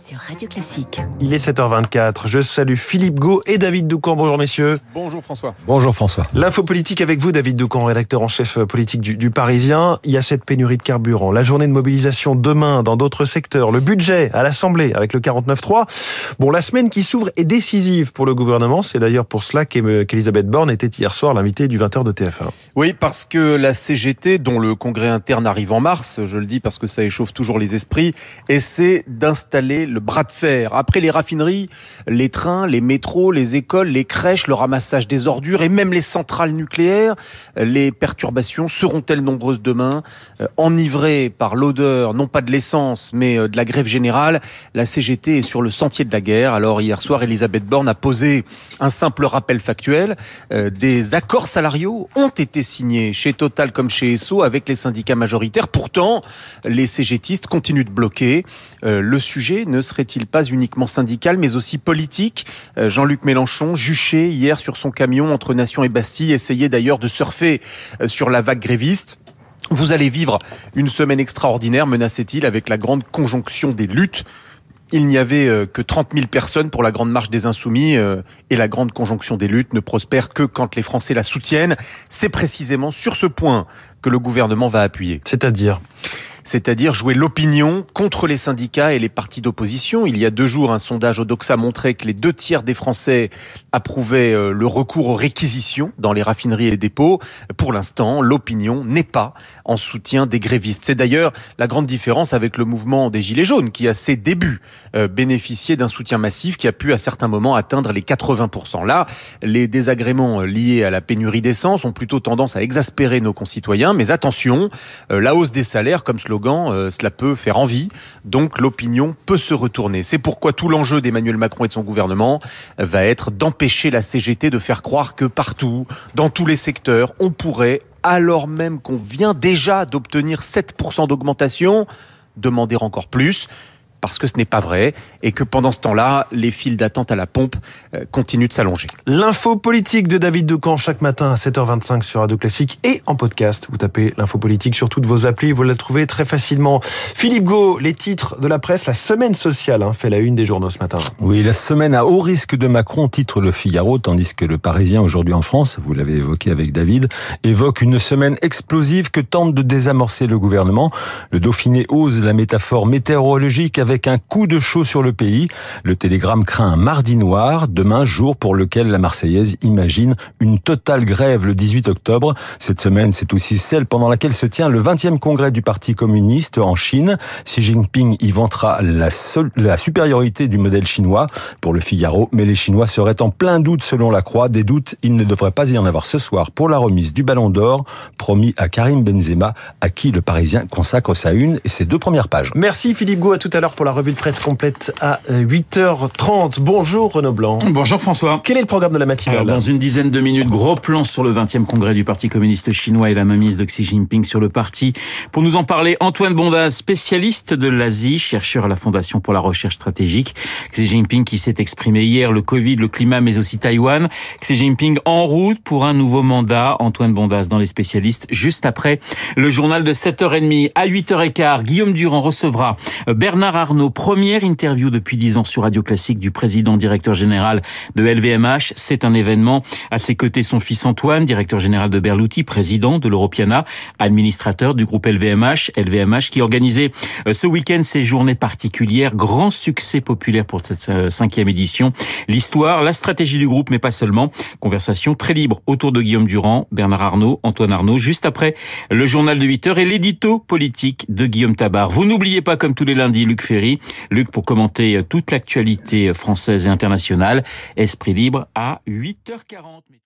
sur Radio Classique. Il est 7h24. Je salue Philippe Gau et David Doucan. Bonjour messieurs. Bonjour François. Bonjour François. L'info politique avec vous, David Doucan, rédacteur en chef politique du, du, Parisien. Il y a cette pénurie de carburant. La journée de mobilisation demain dans d'autres secteurs. Le budget à l'Assemblée avec le 49.3. Bon, la semaine qui s'ouvre est décisive pour le gouvernement. C'est d'ailleurs pour cela qu'Elisabeth Borne était hier soir l'invitée du 20h de TF1. Oui, parce que la CGT, dont le congrès interne arrive en mars, je le dis parce que ça échauffe toujours les esprits, essaie d'installer le bras de fer. Après les raffineries, les trains, les métros, les écoles, les crèches, le ramassage des ordures et même les centrales nucléaires, les perturbations seront-elles nombreuses demain? Euh, Enivrées par l'odeur, non pas de l'essence, mais euh, de la grève générale, la CGT est sur le sentier de la guerre. Alors hier soir, Elisabeth Borne a posé un simple rappel factuel. Euh, des accords salariaux ont été signés chez Total comme chez Esso avec les syndicats majoritaires. Pourtant, les CGTistes continuent de bloquer. le sujet ne serait-il pas uniquement syndical, mais aussi politique Jean-Luc Mélenchon, juché hier sur son camion entre Nation et Bastille, essayait d'ailleurs de surfer sur la vague gréviste. Vous allez vivre une semaine extraordinaire, menaçait-il, avec la grande conjonction des luttes. Il n'y avait que 30 000 personnes pour la grande marche des insoumis et la grande conjonction des luttes ne prospère que quand les Français la soutiennent. C'est précisément sur ce point que le gouvernement va appuyer. C'est-à-dire? C'est-à-dire jouer l'opinion contre les syndicats et les partis d'opposition. Il y a deux jours, un sondage au Doxa montrait que les deux tiers des Français approuvaient le recours aux réquisitions dans les raffineries et les dépôts. Pour l'instant, l'opinion n'est pas en soutien des grévistes. C'est d'ailleurs la grande différence avec le mouvement des Gilets jaunes, qui à ses débuts bénéficiait d'un soutien massif qui a pu à certains moments atteindre les 80%. Là, les désagréments liés à la pénurie d'essence ont plutôt tendance à exaspérer nos concitoyens. Mais attention, la hausse des salaires, comme euh, cela peut faire envie, donc l'opinion peut se retourner. C'est pourquoi tout l'enjeu d'Emmanuel Macron et de son gouvernement va être d'empêcher la CGT de faire croire que partout, dans tous les secteurs, on pourrait, alors même qu'on vient déjà d'obtenir 7% d'augmentation, demander encore plus parce que ce n'est pas vrai et que pendant ce temps-là, les files d'attente à la pompe continuent de s'allonger. L'info politique de David Decamp chaque matin à 7h25 sur Radio Classique et en podcast. Vous tapez l'info politique sur toutes vos applis, vous la trouvez très facilement. Philippe Gau, les titres de la presse, la semaine sociale hein, fait la une des journaux ce matin. Oui, la semaine à haut risque de Macron titre le Figaro, tandis que le Parisien aujourd'hui en France, vous l'avez évoqué avec David, évoque une semaine explosive que tente de désamorcer le gouvernement. Le Dauphiné ose la métaphore météorologique avec avec un coup de chaud sur le pays. Le Télégramme craint un mardi noir, demain jour pour lequel la Marseillaise imagine une totale grève le 18 octobre. Cette semaine, c'est aussi celle pendant laquelle se tient le 20e congrès du Parti communiste en Chine. Xi Jinping y vantera la, supériorité du modèle chinois pour le Figaro, mais les Chinois seraient en plein doute selon la Croix. Des doutes, il ne devrait pas y en avoir ce soir pour la remise du Ballon d'Or promis à Karim Benzema, à qui le Parisien consacre sa une et ses deux premières pages. Merci Philippe Gau, à tout à l'heure pour la revue de presse complète à 8h30. Bonjour Renaud Blanc. Bonjour François. Quel est le programme de la matinale dans une dizaine de minutes, gros plan sur le 20e congrès du Parti communiste chinois et la mainmise de Xi Jinping sur le parti. Pour nous en parler, Antoine Bondas, spécialiste de l'Asie, chercheur à la Fondation pour la recherche stratégique. Xi Jinping qui s'est exprimé hier, le Covid, le climat, mais aussi Taïwan. Xi Jinping en route pour un nouveau mandat. Antoine Bondas dans les spécialistes, juste après le journal de 7h30. À 8h15, Guillaume Durand recevra Bernard Arnault, première interview depuis 10 ans sur Radio Classique du président directeur général de LVMH. C'est un événement. À ses côtés, son fils Antoine, directeur général de Berluti, président de l'Europiana, administrateur du groupe LVMH. LVMH qui organisait ce week-end ses journées particulières. Grand succès populaire pour cette cinquième édition. L'histoire, la stratégie du groupe, mais pas seulement. Conversation très libre autour de Guillaume Durand, Bernard Arnault, Antoine Arnault, juste après le journal de 8 heures et l'édito politique de Guillaume Tabar. Vous n'oubliez pas, comme tous les lundis, Luc Luc pour commenter toute l'actualité française et internationale. Esprit libre à 8h40.